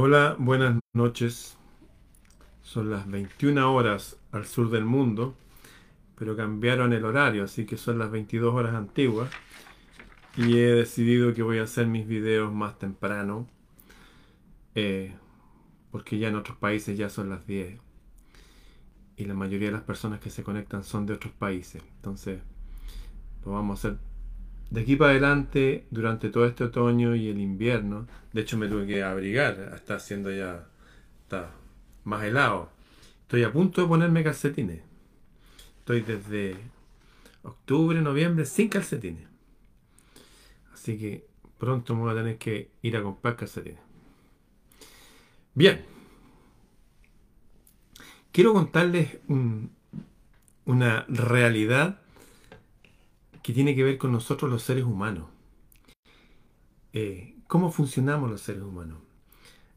Hola, buenas noches. Son las 21 horas al sur del mundo, pero cambiaron el horario, así que son las 22 horas antiguas. Y he decidido que voy a hacer mis videos más temprano, eh, porque ya en otros países ya son las 10. Y la mayoría de las personas que se conectan son de otros países. Entonces, lo vamos a hacer de aquí para adelante, durante todo este otoño y el invierno, de hecho me tuve que abrigar, está haciendo ya, está más helado. Estoy a punto de ponerme calcetines. Estoy desde octubre, noviembre sin calcetines. Así que pronto me voy a tener que ir a comprar calcetines. Bien. Quiero contarles una realidad que tiene que ver con nosotros los seres humanos. Eh, ¿Cómo funcionamos los seres humanos?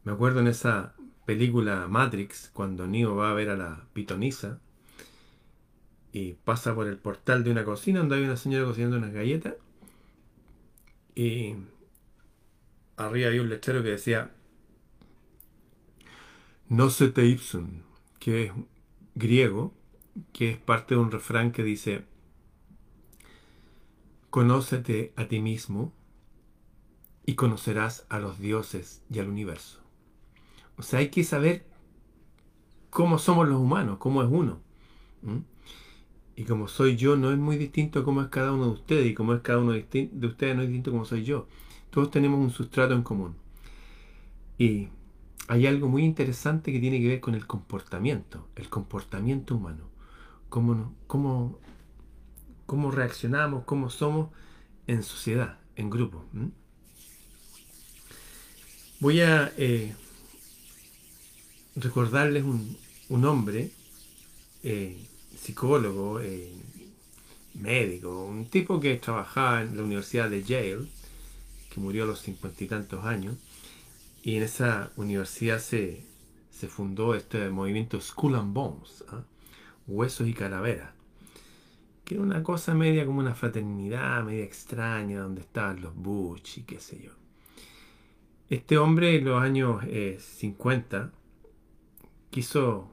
Me acuerdo en esa película Matrix, cuando Neo va a ver a la pitonisa y pasa por el portal de una cocina donde hay una señora cocinando unas galletas y arriba había un letrero que decía no se te ipsum, que es griego, que es parte de un refrán que dice Conócete a ti mismo y conocerás a los dioses y al universo. O sea, hay que saber cómo somos los humanos, cómo es uno. Y como soy yo, no es muy distinto a cómo es cada uno de ustedes, y como es cada uno de ustedes, no es distinto a cómo soy yo. Todos tenemos un sustrato en común. Y hay algo muy interesante que tiene que ver con el comportamiento, el comportamiento humano. Cómo, cómo cómo reaccionamos, cómo somos en sociedad, en grupo. Voy a eh, recordarles un, hombre, eh, psicólogo, eh, médico, un tipo que trabajaba en la Universidad de Yale, que murió a los cincuenta y tantos años, y en esa universidad se, fundó este movimiento Skull and Bones, ¿ah? huesos y calaveras que era una cosa media como una fraternidad, media extraña, donde estaban los Bush y qué sé yo. Este hombre en los años 50 eh, quiso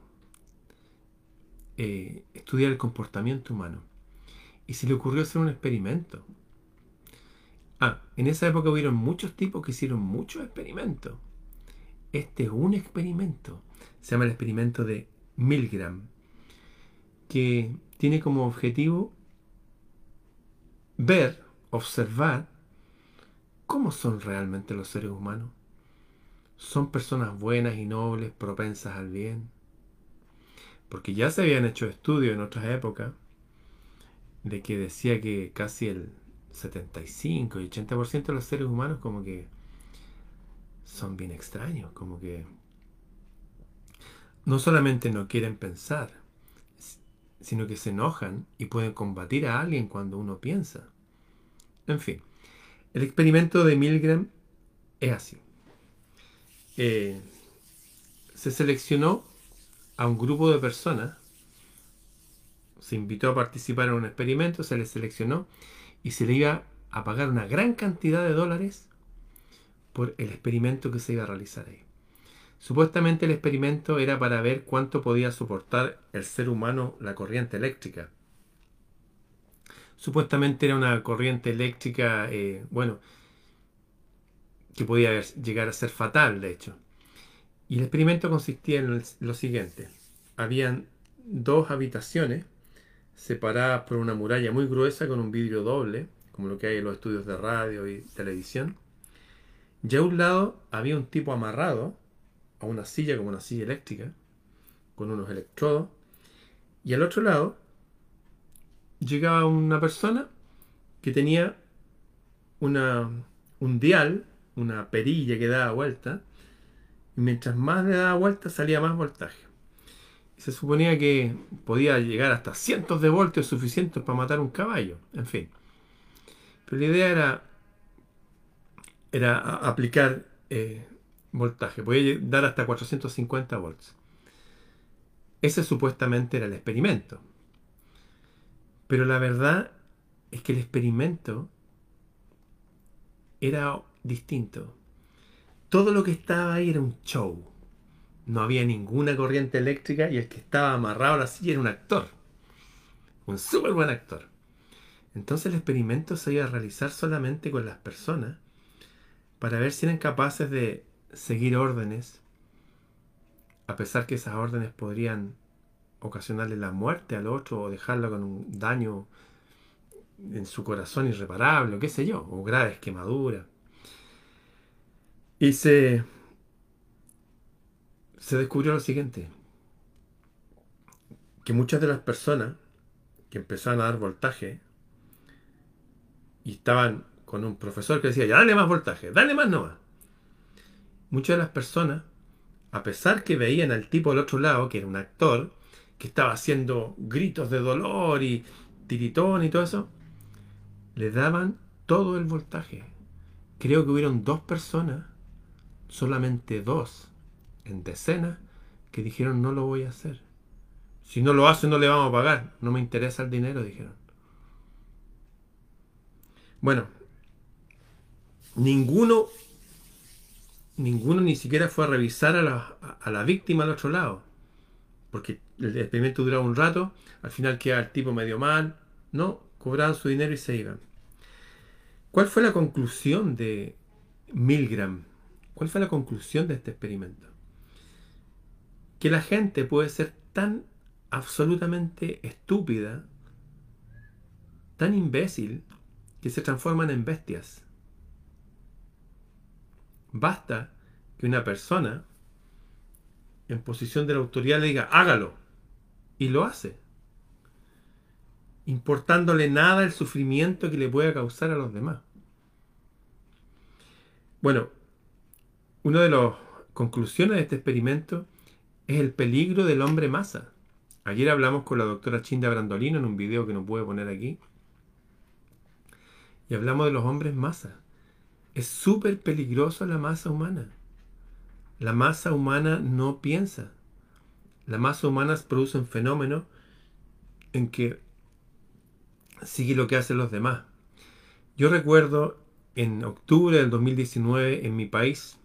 eh, estudiar el comportamiento humano y se le ocurrió hacer un experimento. Ah, en esa época hubieron muchos tipos que hicieron muchos experimentos. Este es un experimento. Se llama el experimento de Milgram, que tiene como objetivo ver, observar cómo son realmente los seres humanos. ¿Son personas buenas y nobles, propensas al bien? Porque ya se habían hecho estudios en otras épocas de que decía que casi el 75 y 80% de los seres humanos como que son bien extraños, como que no solamente no quieren pensar, sino que se enojan y pueden combatir a alguien cuando uno piensa. En fin, el experimento de Milgram es así. Eh, se seleccionó a un grupo de personas, se invitó a participar en un experimento, se les seleccionó y se le iba a pagar una gran cantidad de dólares por el experimento que se iba a realizar ahí. Supuestamente el experimento era para ver cuánto podía soportar el ser humano la corriente eléctrica. Supuestamente era una corriente eléctrica, eh, bueno, que podía llegar a ser fatal, de hecho. Y el experimento consistía en lo siguiente. Habían dos habitaciones separadas por una muralla muy gruesa con un vidrio doble, como lo que hay en los estudios de radio y televisión. Y a un lado había un tipo amarrado a una silla como una silla eléctrica, con unos electrodos, y al otro lado llegaba una persona que tenía una, un dial, una perilla que daba vuelta, y mientras más le daba vuelta salía más voltaje. Y se suponía que podía llegar hasta cientos de voltios suficientes para matar un caballo, en fin. Pero la idea era, era aplicar eh, voltaje, podía dar hasta 450 volts. Ese supuestamente era el experimento. Pero la verdad es que el experimento era distinto. todo lo que estaba ahí era un show. No había ninguna corriente eléctrica y el que estaba amarrado a la silla era un actor. Un súper buen actor. Entonces el experimento se iba a realizar solamente con las personas para ver si eran capaces de seguir órdenes, a pesar que esas órdenes podrían ocasionarle la muerte al otro o dejarlo con un daño en su corazón irreparable, o qué sé yo, o graves quemaduras. Y se, se descubrió lo siguiente, que muchas de las personas que empezaban a dar voltaje y estaban con un profesor que decía, ya dale más voltaje, dale más nomás. Muchas de las personas, a pesar que veían al tipo del otro lado, que era un actor, que estaba haciendo gritos de dolor y tiritón y todo eso, le daban todo el voltaje. Creo que hubieron dos personas, solamente dos, en decenas, que dijeron no lo voy a hacer. Si no lo hace no le vamos a pagar. No me interesa el dinero, dijeron. Bueno, ninguno, ninguno ni siquiera fue a revisar a la, víctima al otro lado. Porque el experimento duraba un rato, al final queda el tipo medio mal, no, cobraban su dinero y se iban. ¿Cuál fue la conclusión de Milgram? ¿Cuál fue la conclusión de este experimento? Que la gente puede ser tan absolutamente estúpida, tan imbécil, que se transforman en bestias. Basta que una persona en posición de la autoridad le diga, hágalo, y lo hace, importándole nada el sufrimiento que le pueda causar a los demás. Bueno, una de las conclusiones de este experimento es el peligro del hombre masa. Ayer hablamos con la doctora Chinda Brandolino en un video que no pude poner aquí. Y hablamos de los hombres masa. Es súper peligroso la masa humana. La masa humana no piensa. La masa humana produce un fenómeno en que sigue lo que hacen los demás. Yo recuerdo en octubre del 2019 en mi país,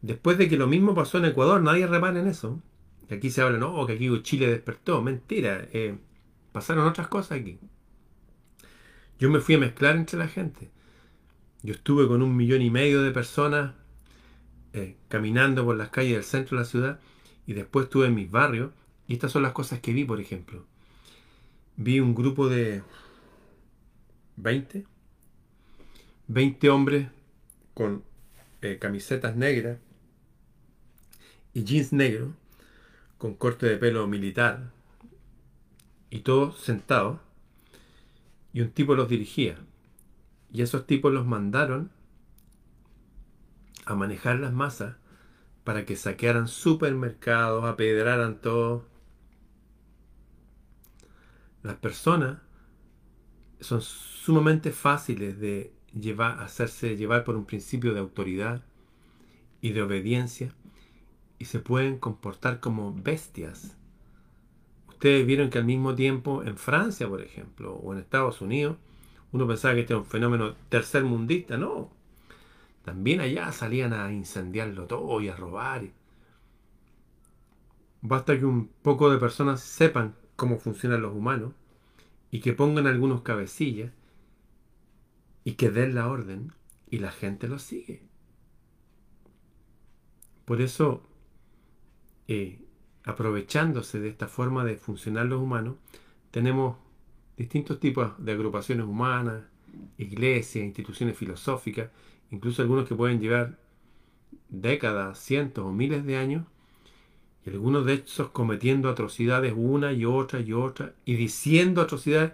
después de que lo mismo pasó en Ecuador, nadie repara en eso. Aquí se habla, no, que aquí Chile despertó. Mentira, eh, pasaron otras cosas aquí. Yo me fui a mezclar entre la gente. Yo estuve con un millón y medio de personas eh, caminando por las calles del centro de la ciudad y después estuve en mis barrios y estas son las cosas que vi, por ejemplo. Vi un grupo de 20, 20 hombres con eh, camisetas negras y jeans negros con corte de pelo militar y todos sentados y un tipo los dirigía y esos tipos los mandaron a manejar las masas para que saquearan supermercados, apedraran todo. Las personas son sumamente fáciles de llevar, hacerse llevar por un principio de autoridad y de obediencia y se pueden comportar como bestias. Ustedes vieron que al mismo tiempo en Francia, por ejemplo, o en Estados Unidos, uno pensaba que este era un fenómeno tercermundista, no. También allá salían a incendiarlo todo y a robar. Basta que un poco de personas sepan cómo funcionan los humanos y que pongan algunos cabecillas y que den la orden y la gente lo sigue. Por eso, eh, aprovechándose de esta forma de funcionar los humanos, tenemos distintos tipos de agrupaciones humanas, iglesias, instituciones filosóficas, incluso algunos que pueden llevar décadas, cientos o miles de años, y algunos de estos cometiendo atrocidades una y otra y otra, y diciendo atrocidades,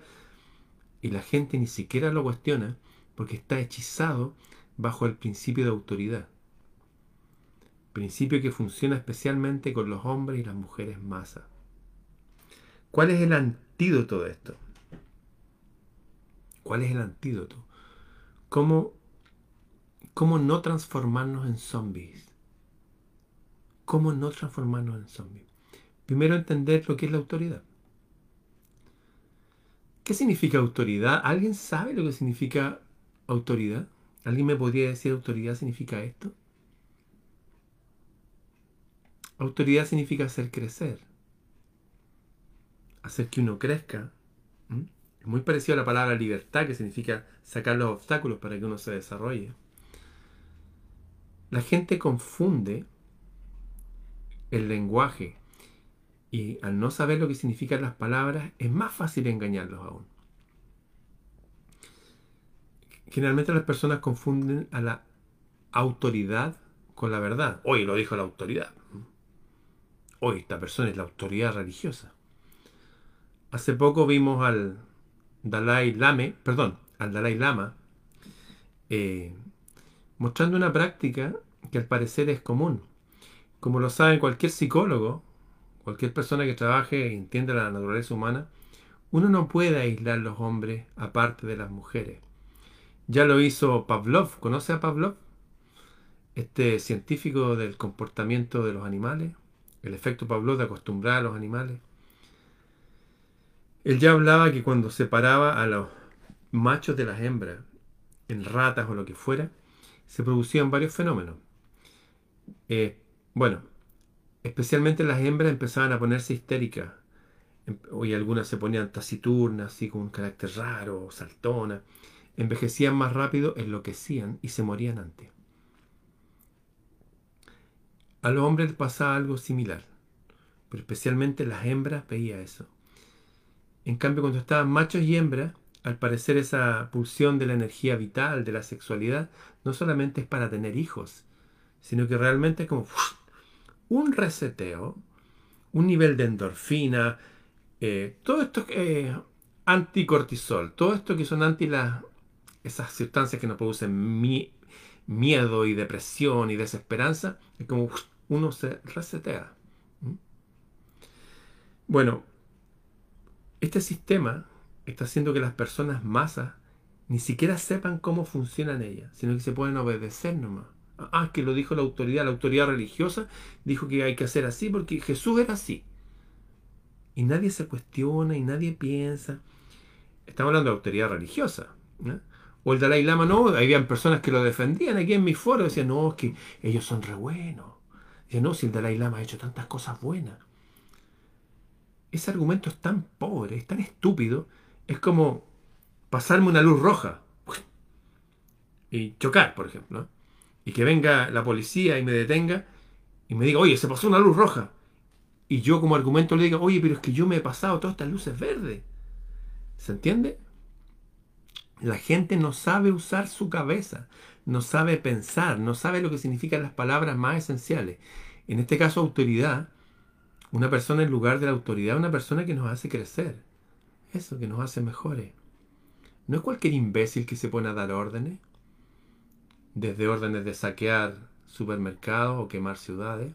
y la gente ni siquiera lo cuestiona, porque está hechizado bajo el principio de autoridad. Principio que funciona especialmente con los hombres y las mujeres masa. ¿Cuál es el antídoto de esto? ¿Cuál es el antídoto? ¿Cómo ¿Cómo no transformarnos en zombies? ¿Cómo no transformarnos en zombies? Primero entender lo que es la autoridad. ¿Qué significa autoridad? ¿Alguien sabe lo que significa autoridad? ¿Alguien me podría decir autoridad significa esto? Autoridad significa hacer crecer, hacer que uno crezca. Muy parecido a la palabra libertad, que significa sacar los obstáculos para que uno se desarrolle. La gente confunde el lenguaje y al no saber lo que significan las palabras es más fácil engañarlos aún. Generalmente las personas confunden a la autoridad con la verdad. Hoy lo dijo la autoridad. Hoy esta persona es la autoridad religiosa. Hace poco vimos al Dalai Lama, perdón, al Dalai Lama, eh, mostrando una práctica que al parecer es común. Como lo sabe cualquier psicólogo, cualquier persona que trabaje e entienda la naturaleza humana, uno no puede aislar los hombres aparte de las mujeres. Ya lo hizo Pavlov. ¿Conoce a Pavlov? Este científico del comportamiento de los animales. El efecto Pavlov de acostumbrar a los animales. Él ya hablaba que cuando separaba a los machos de las hembras, en ratas o lo que fuera, se producían varios fenómenos. Eh, bueno, especialmente las hembras empezaban a ponerse histéricas. Hoy em, algunas se ponían taciturnas, así con un carácter raro, saltona. Envejecían más rápido, enloquecían y se morían antes. A los hombres les pasaba algo similar, pero especialmente las hembras veía eso. En cambio, cuando estaban machos y hembras, al parecer esa pulsión de la energía vital, de la sexualidad, no solamente es para tener hijos, sino que realmente es como un reseteo, un nivel de endorfina, eh, todo esto es anticortisol, todo esto que son anti las, esas sustancias que nos producen miedo y depresión y desesperanza, es como uno se resetea. Bueno, este sistema está haciendo que las personas masas ni siquiera sepan cómo funcionan ellas, sino que se pueden obedecer nomás. Ah, que lo dijo la autoridad, la autoridad religiosa dijo que hay que hacer así porque Jesús era así. Y nadie se cuestiona y nadie piensa. Estamos hablando de autoridad religiosa. O el Dalai Lama no, habían personas que lo defendían aquí en mi foro, decían, no, es que ellos son re buenos. No, si el Dalai Lama ha hecho tantas cosas buenas ese argumento es tan pobre, es tan estúpido, es como pasarme una luz roja y chocar, por ejemplo, y que venga la policía y me detenga y me diga, oye, se pasó una luz roja. Y yo como argumento le diga, oye, pero es que yo me he pasado todas estas luces verdes. ¿Se entiende? La gente no sabe usar su cabeza, no sabe pensar, no sabe lo que significan las palabras más esenciales. En este caso, autoridad una persona en lugar de la autoridad, una persona que nos hace crecer. Eso, que nos hace mejores. No es cualquier imbécil que se pone a dar órdenes. Desde órdenes de saquear supermercados o quemar ciudades.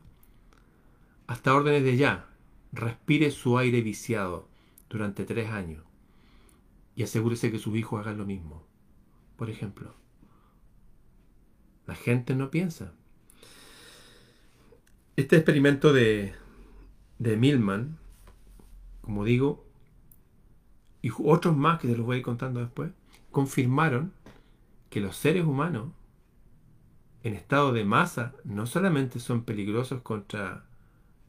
Hasta órdenes de ya. Respire su aire viciado durante tres años. Y asegúrese que sus hijos hagan lo mismo. Por ejemplo. La gente no piensa. Este experimento de, de Milman, como digo, y otros más que se los voy a ir contando después, confirmaron que los seres humanos en estado de masa no solamente son peligrosos contra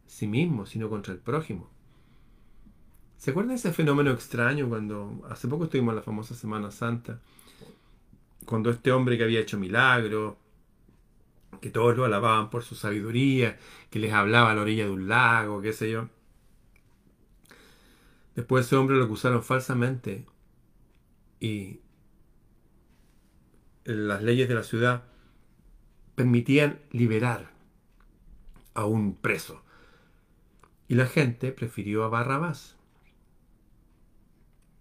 sí mismos, sino contra el prójimo. ¿Se acuerdan ese fenómeno extraño cuando hace poco estuvimos en la famosa Semana Santa? Cuando este hombre que había hecho milagros, que todos lo alababan por su sabiduría, que les hablaba a la orilla de un lago, qué sé yo. Después ese hombre lo acusaron falsamente y las leyes de la ciudad permitían liberar a un preso. Y la gente prefirió a Barrabás,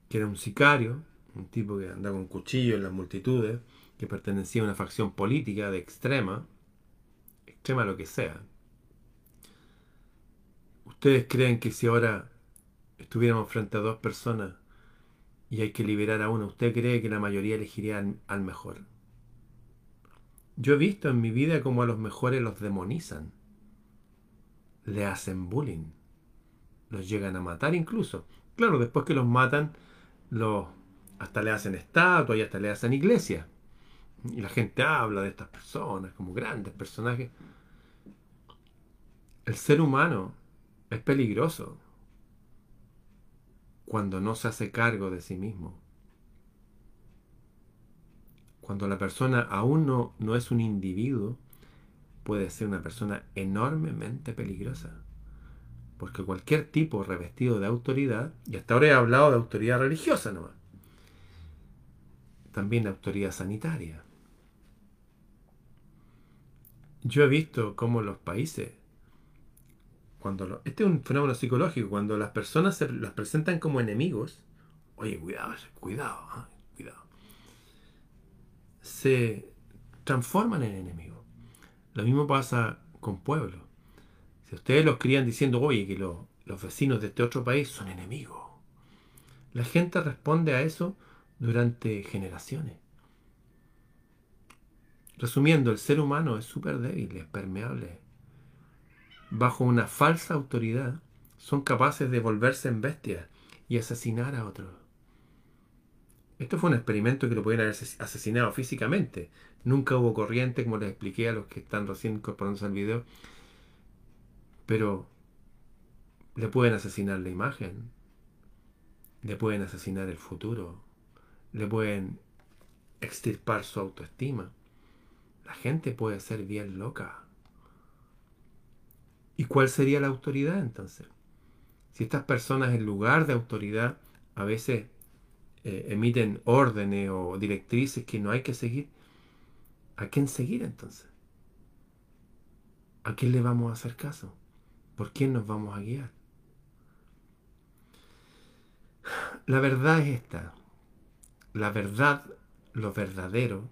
que era un sicario, un tipo que andaba con cuchillo en las multitudes, que pertenecía a una facción política de extrema, extrema lo que sea. ¿Ustedes creen que si ahora estuviéramos frente a dos personas y hay que liberar a uno, ¿usted cree que la mayoría elegiría al, mejor? Yo he visto en mi vida cómo a los mejores los demonizan. Le hacen bullying. Los llegan a matar incluso. Claro, después que los matan, hasta le hacen estatuas y hasta le hacen iglesias. Y la gente habla de estas personas como grandes personajes. El ser humano es peligroso cuando no se hace cargo de sí mismo. Cuando la persona aún no, no es un individuo, puede ser una persona enormemente peligrosa. Porque cualquier tipo revestido de autoridad, y hasta ahora he hablado de autoridad religiosa nomás, también de autoridad sanitaria. Yo he visto cómo los países, este es un fenómeno psicológico, cuando las personas se las presentan como enemigos, oye, cuidado, cuidado, ¿ah? cuidado, se transforman en enemigos. Lo mismo pasa con pueblos. Si ustedes los crían diciendo, oye, que los vecinos de este otro país son enemigos, la gente responde a eso durante generaciones. Resumiendo, el ser humano es súper débil, es permeable. Bajo una falsa autoridad, son capaces de volverse en bestias y asesinar a otros. Esto fue un experimento que lo pueden haber asesinado físicamente. Nunca hubo corriente, como les expliqué a los que están recién incorporándose al video. Pero le pueden asesinar la imagen. Le pueden asesinar el futuro. Le pueden extirpar su autoestima. La gente puede ser bien loca. ¿Y cuál sería la autoridad entonces? Si estas personas en lugar de autoridad a veces eh, emiten órdenes o directrices que no hay que seguir, ¿a quién seguir entonces? ¿A quién le vamos a hacer caso? ¿Por quién nos vamos a guiar? La verdad es esta. La verdad, lo verdadero,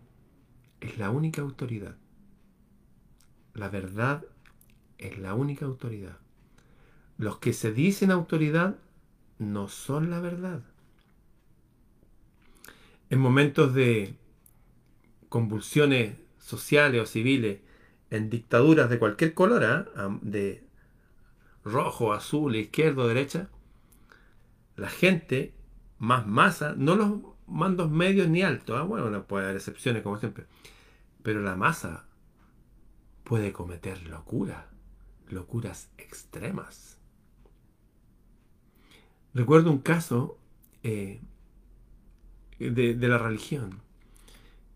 es la única autoridad. La verdad es la única autoridad. Los que se dicen autoridad no son la verdad. En momentos de convulsiones sociales o civiles, en dictaduras de cualquier color, ¿ah? de rojo, azul, izquierdo, derecha, la gente más masa, no los mandos medios ni altos, ¿ah? bueno, no puede haber excepciones como siempre, pero la masa puede cometer locuras, locuras extremas. Recuerdo un caso eh, de, de, la religión.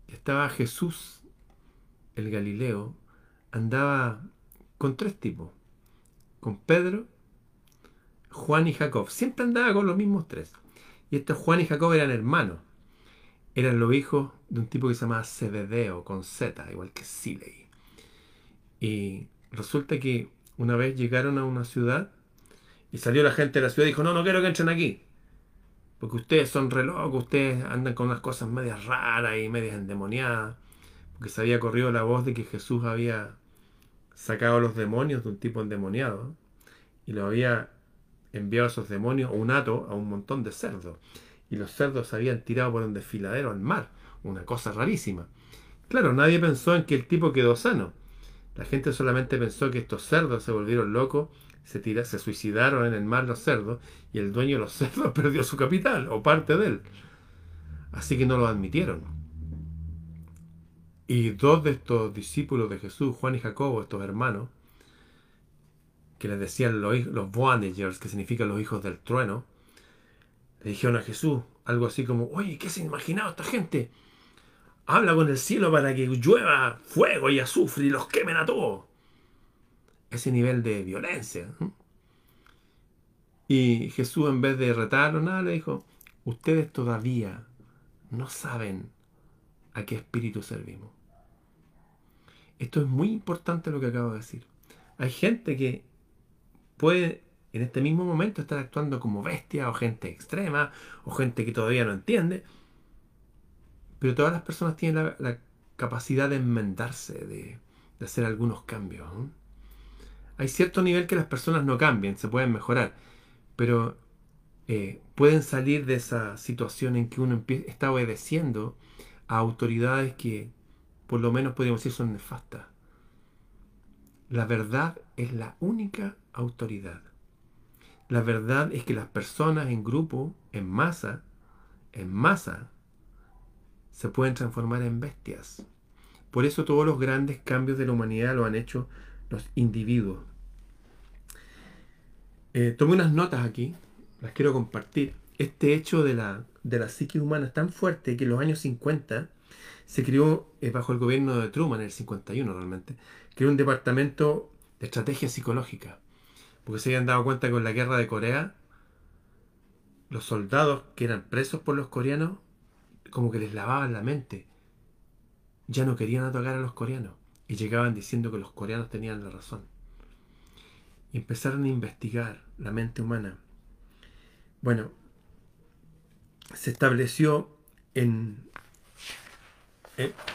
Estaba Jesús, el Galileo, andaba con tres tipos, con Pedro, Juan y Jacob. Siempre andaba con los mismos tres. Y estos Juan y Jacob eran hermanos. Eran los hijos de un tipo que se llamaba Zebedeo, con Z, igual que Siley. Y resulta que una vez llegaron a una ciudad y salió la gente de la ciudad y dijo, no, no quiero que entren aquí. Porque ustedes son re locos, ustedes andan con unas cosas medias raras y medias endemoniadas. Porque se había corrido la voz de que Jesús había sacado a los demonios de un tipo endemoniado y lo había enviado a esos demonios un hato a un montón de cerdos. Y los cerdos se habían tirado por un desfiladero al mar. Una cosa rarísima. Claro, nadie pensó en que el tipo quedó sano. La gente solamente pensó que estos cerdos se volvieron locos, se, tira, se suicidaron en el mar los cerdos y el dueño de los cerdos perdió su capital o parte de él. Así que no lo admitieron. Y dos de estos discípulos de Jesús, Juan y Jacobo, estos hermanos, que les decían los, los Boanagers, que significan los hijos del trueno, le dijeron a Jesús algo así como, oye, ¿qué se ha imaginado esta gente? Habla con el cielo para que llueva fuego y azufre y los quemen a todos. Ese nivel de violencia. Y Jesús en vez de retarlo nada, le dijo, ustedes todavía no saben a qué espíritu servimos. Esto es muy importante lo que acabo de decir. Hay gente que puede en este mismo momento estar actuando como bestia o gente extrema o gente que todavía no entiende. Pero todas las personas tienen la, capacidad de enmendarse, de, hacer algunos cambios. Hay cierto nivel que las personas no cambien, se pueden mejorar, pero eh, pueden salir de esa situación en que uno está obedeciendo a autoridades que por lo menos podríamos decir son nefastas. La verdad es la única autoridad. La verdad es que las personas en grupo, en masa, en masa, se pueden transformar en bestias. Por eso todos los grandes cambios de la humanidad lo han hecho los individuos. Eh, tomé unas notas aquí, las quiero compartir. Este hecho de la, de la psique humana es tan fuerte que en los años 50 se creó, eh, bajo el gobierno de Truman, en el 51 realmente, creó un departamento de estrategia psicológica. Porque se habían dado cuenta que con la guerra de Corea, los soldados que eran presos por los coreanos, como que les lavaban la mente. Ya no querían atacar a los coreanos. Y llegaban diciendo que los coreanos tenían la razón. Y empezaron a investigar la mente humana. Bueno, se estableció en,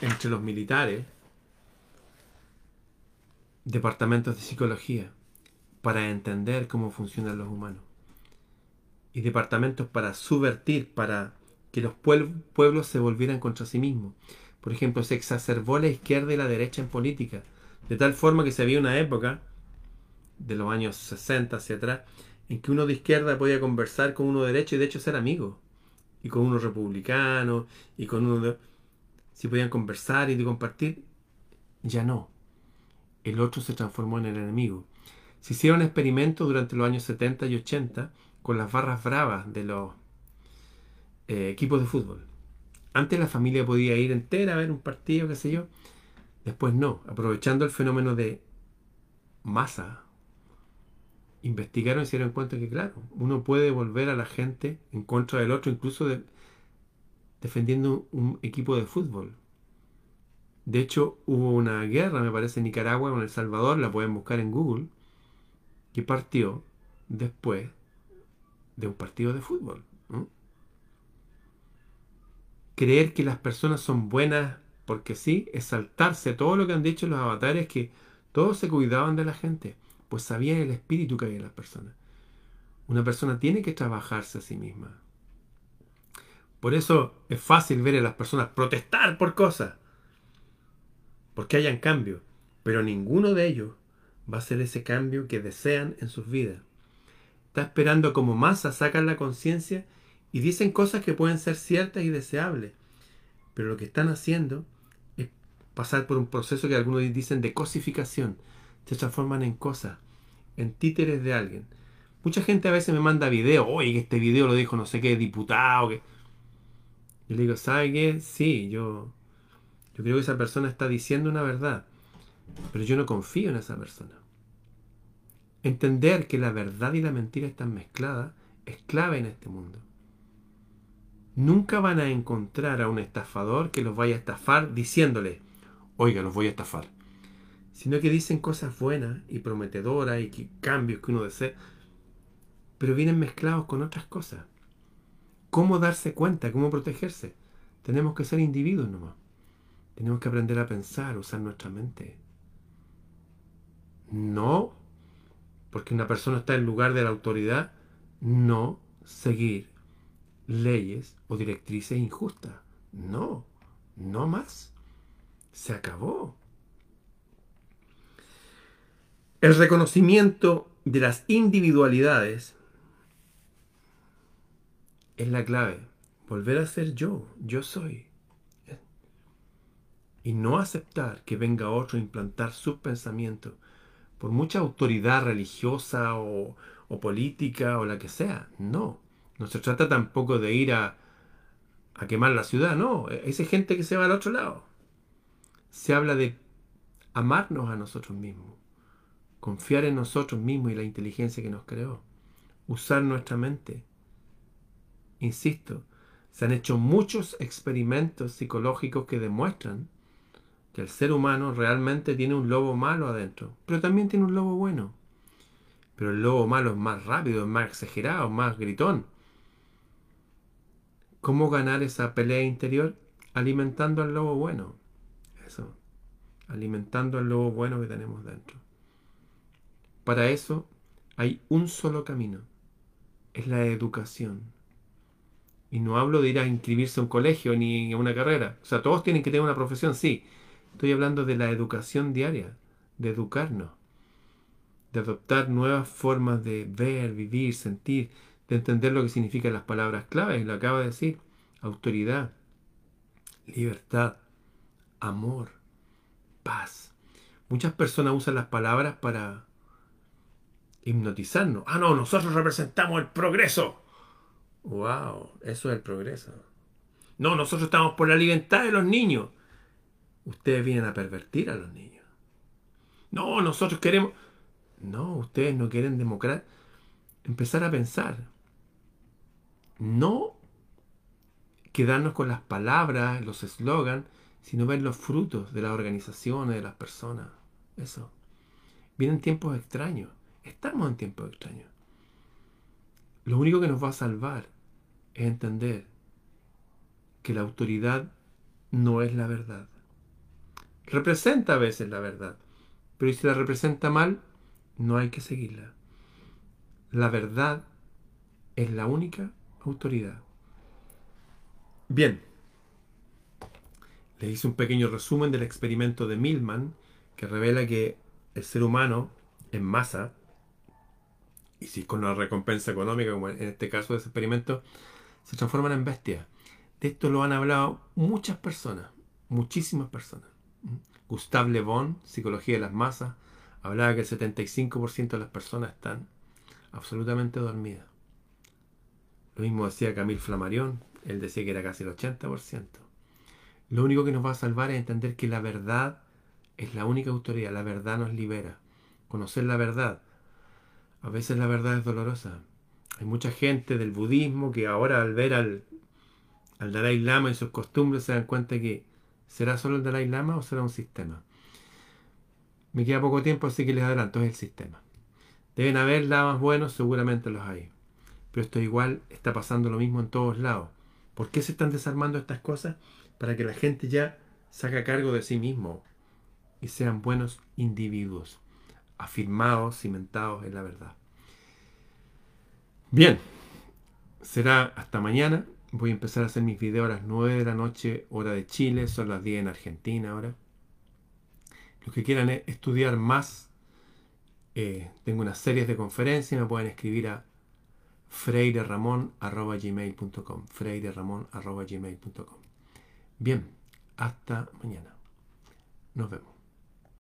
entre los militares departamentos de psicología para entender cómo funcionan los humanos y departamentos para subvertir, para que los pueblos se volvieran contra sí mismos. Por ejemplo, se exacerbó la izquierda y la derecha en política, de tal forma que se había una época, de los años 60 hacia atrás, en que uno de izquierda podía conversar con uno de derecha y de hecho ser amigos, y con uno republicano, y con uno de... Si podían conversar y compartir, ya no. El otro se transformó en el enemigo. Se hicieron experimentos durante los años 70 y 80 con las barras bravas de los eh, equipos de fútbol. Antes la familia podía ir entera a ver un partido, qué sé yo. Después no, aprovechando el fenómeno de masa. Investigaron y se dieron cuenta que, claro, uno puede volver a la gente en contra del otro, incluso defendiendo un equipo de fútbol. De hecho, hubo una guerra, me parece, en Nicaragua con El Salvador, la pueden buscar en Google, que partió después de un partido de fútbol. Creer que las personas son buenas porque sí es saltarse todo lo que han dicho los avatares que todos se cuidaban de la gente, pues sabían el espíritu que había en las personas. Una persona tiene que trabajarse a sí misma. Por eso es fácil ver a las personas protestar por cosas, porque hayan cambio, pero ninguno de ellos va a ser ese cambio que desean en sus vidas está esperando como masa, sacan la conciencia y dicen cosas que pueden ser ciertas y deseables. Pero lo que están haciendo es pasar por un proceso que algunos dicen de cosificación. Se transforman en cosas, en títeres de alguien. Mucha gente a veces me manda videos, oye, este video lo dijo no sé qué diputado. Que... Yo le digo, ¿sabe qué? Sí, yo, yo creo que esa persona está diciendo una verdad, pero yo no confío en esa persona. Entender que la verdad y la mentira están mezcladas es clave en este mundo. Nunca van a encontrar a un estafador que los vaya a estafar diciéndole, oiga, los voy a estafar. Sino que dicen cosas buenas y prometedoras y que cambios que uno desea, pero vienen mezclados con otras cosas. ¿Cómo darse cuenta? ¿Cómo protegerse? Tenemos que ser individuos nomás. Tenemos que aprender a pensar, usar nuestra mente. No porque una persona está en lugar de la autoridad, no seguir leyes o directrices injustas. No, no más. Se acabó. El reconocimiento de las individualidades es la clave. Volver a ser yo, yo soy. Y no aceptar que venga otro a implantar sus pensamientos por mucha autoridad religiosa o, política o la que sea. No. No se trata tampoco de ir a, a quemar la ciudad, no. Esa gente que se va al otro lado. Se habla de amarnos a nosotros mismos, confiar en nosotros mismos y la inteligencia que nos creó, usar nuestra mente. Insisto, se han hecho muchos experimentos psicológicos que demuestran que el ser humano realmente tiene un lobo malo adentro, pero también tiene un lobo bueno. Pero el lobo malo es más rápido, es más exagerado, más gritón. ¿Cómo ganar esa pelea interior? Alimentando al lobo bueno. Eso. Alimentando al lobo bueno que tenemos dentro. Para eso hay un solo camino. Es la educación. Y no hablo de ir a inscribirse a un colegio ni a una carrera. O sea, todos tienen que tener una profesión, sí. Estoy hablando de la educación diaria, de educarnos, de adoptar nuevas formas de ver, vivir, sentir, de entender lo que significan las palabras claves, lo acaba de decir, autoridad, libertad, amor, paz. Muchas personas usan las palabras para hipnotizarnos. Ah, no, nosotros representamos el progreso. ¡Wow! Eso es el progreso. No, nosotros estamos por la libertad de los niños. Ustedes vienen a pervertir a los niños. No, nosotros queremos... No, ustedes no quieren democracia. Empezar a pensar. No quedarnos con las palabras, los eslogans, sino ver los frutos de las organizaciones, de las personas. Eso. Vienen tiempos extraños. Estamos en tiempos extraños. Lo único que nos va a salvar es entender que la autoridad no es la verdad. Representa a veces la verdad, pero si la representa mal, no hay que seguirla. La verdad es la única autoridad. Bien, le hice un pequeño resumen del experimento de Milman que revela que el ser humano en masa, y si con una recompensa económica, como en este caso de ese experimento, se transforman en bestias. De esto lo han hablado muchas personas, muchísimas personas. Gustave Le Bon, Psicología de las Masas, hablaba que el 75% de las personas están absolutamente dormidas. Lo mismo decía Camille Flammarion, él decía que era casi el 80%. Lo único que nos va a salvar es entender que la verdad es la única autoridad, la verdad nos libera. Conocer la verdad. A veces la verdad es dolorosa. Hay mucha gente del budismo que ahora al ver al, al Dalai Lama y sus costumbres se dan cuenta que ¿será solo el Dalai Lama o será un sistema? Me queda poco tiempo, así que les adelanto, es el sistema. Deben haber lamas buenos, seguramente los hay. Pero esto igual está pasando lo mismo en todos lados. ¿Por qué se están desarmando estas cosas? Para que la gente ya saca cargo de sí mismo y sean buenos individuos, afirmados, cimentados en la verdad. Bien, será hasta mañana. Voy a empezar a hacer mis videos a las 9 de la noche, hora de Chile, son las 10 en Argentina ahora. Los que quieran estudiar más, eh, tengo unas series de conferencias, me pueden escribir a freireramon.gmail.com freireramon.gmail.com Bien, hasta mañana. Nos vemos.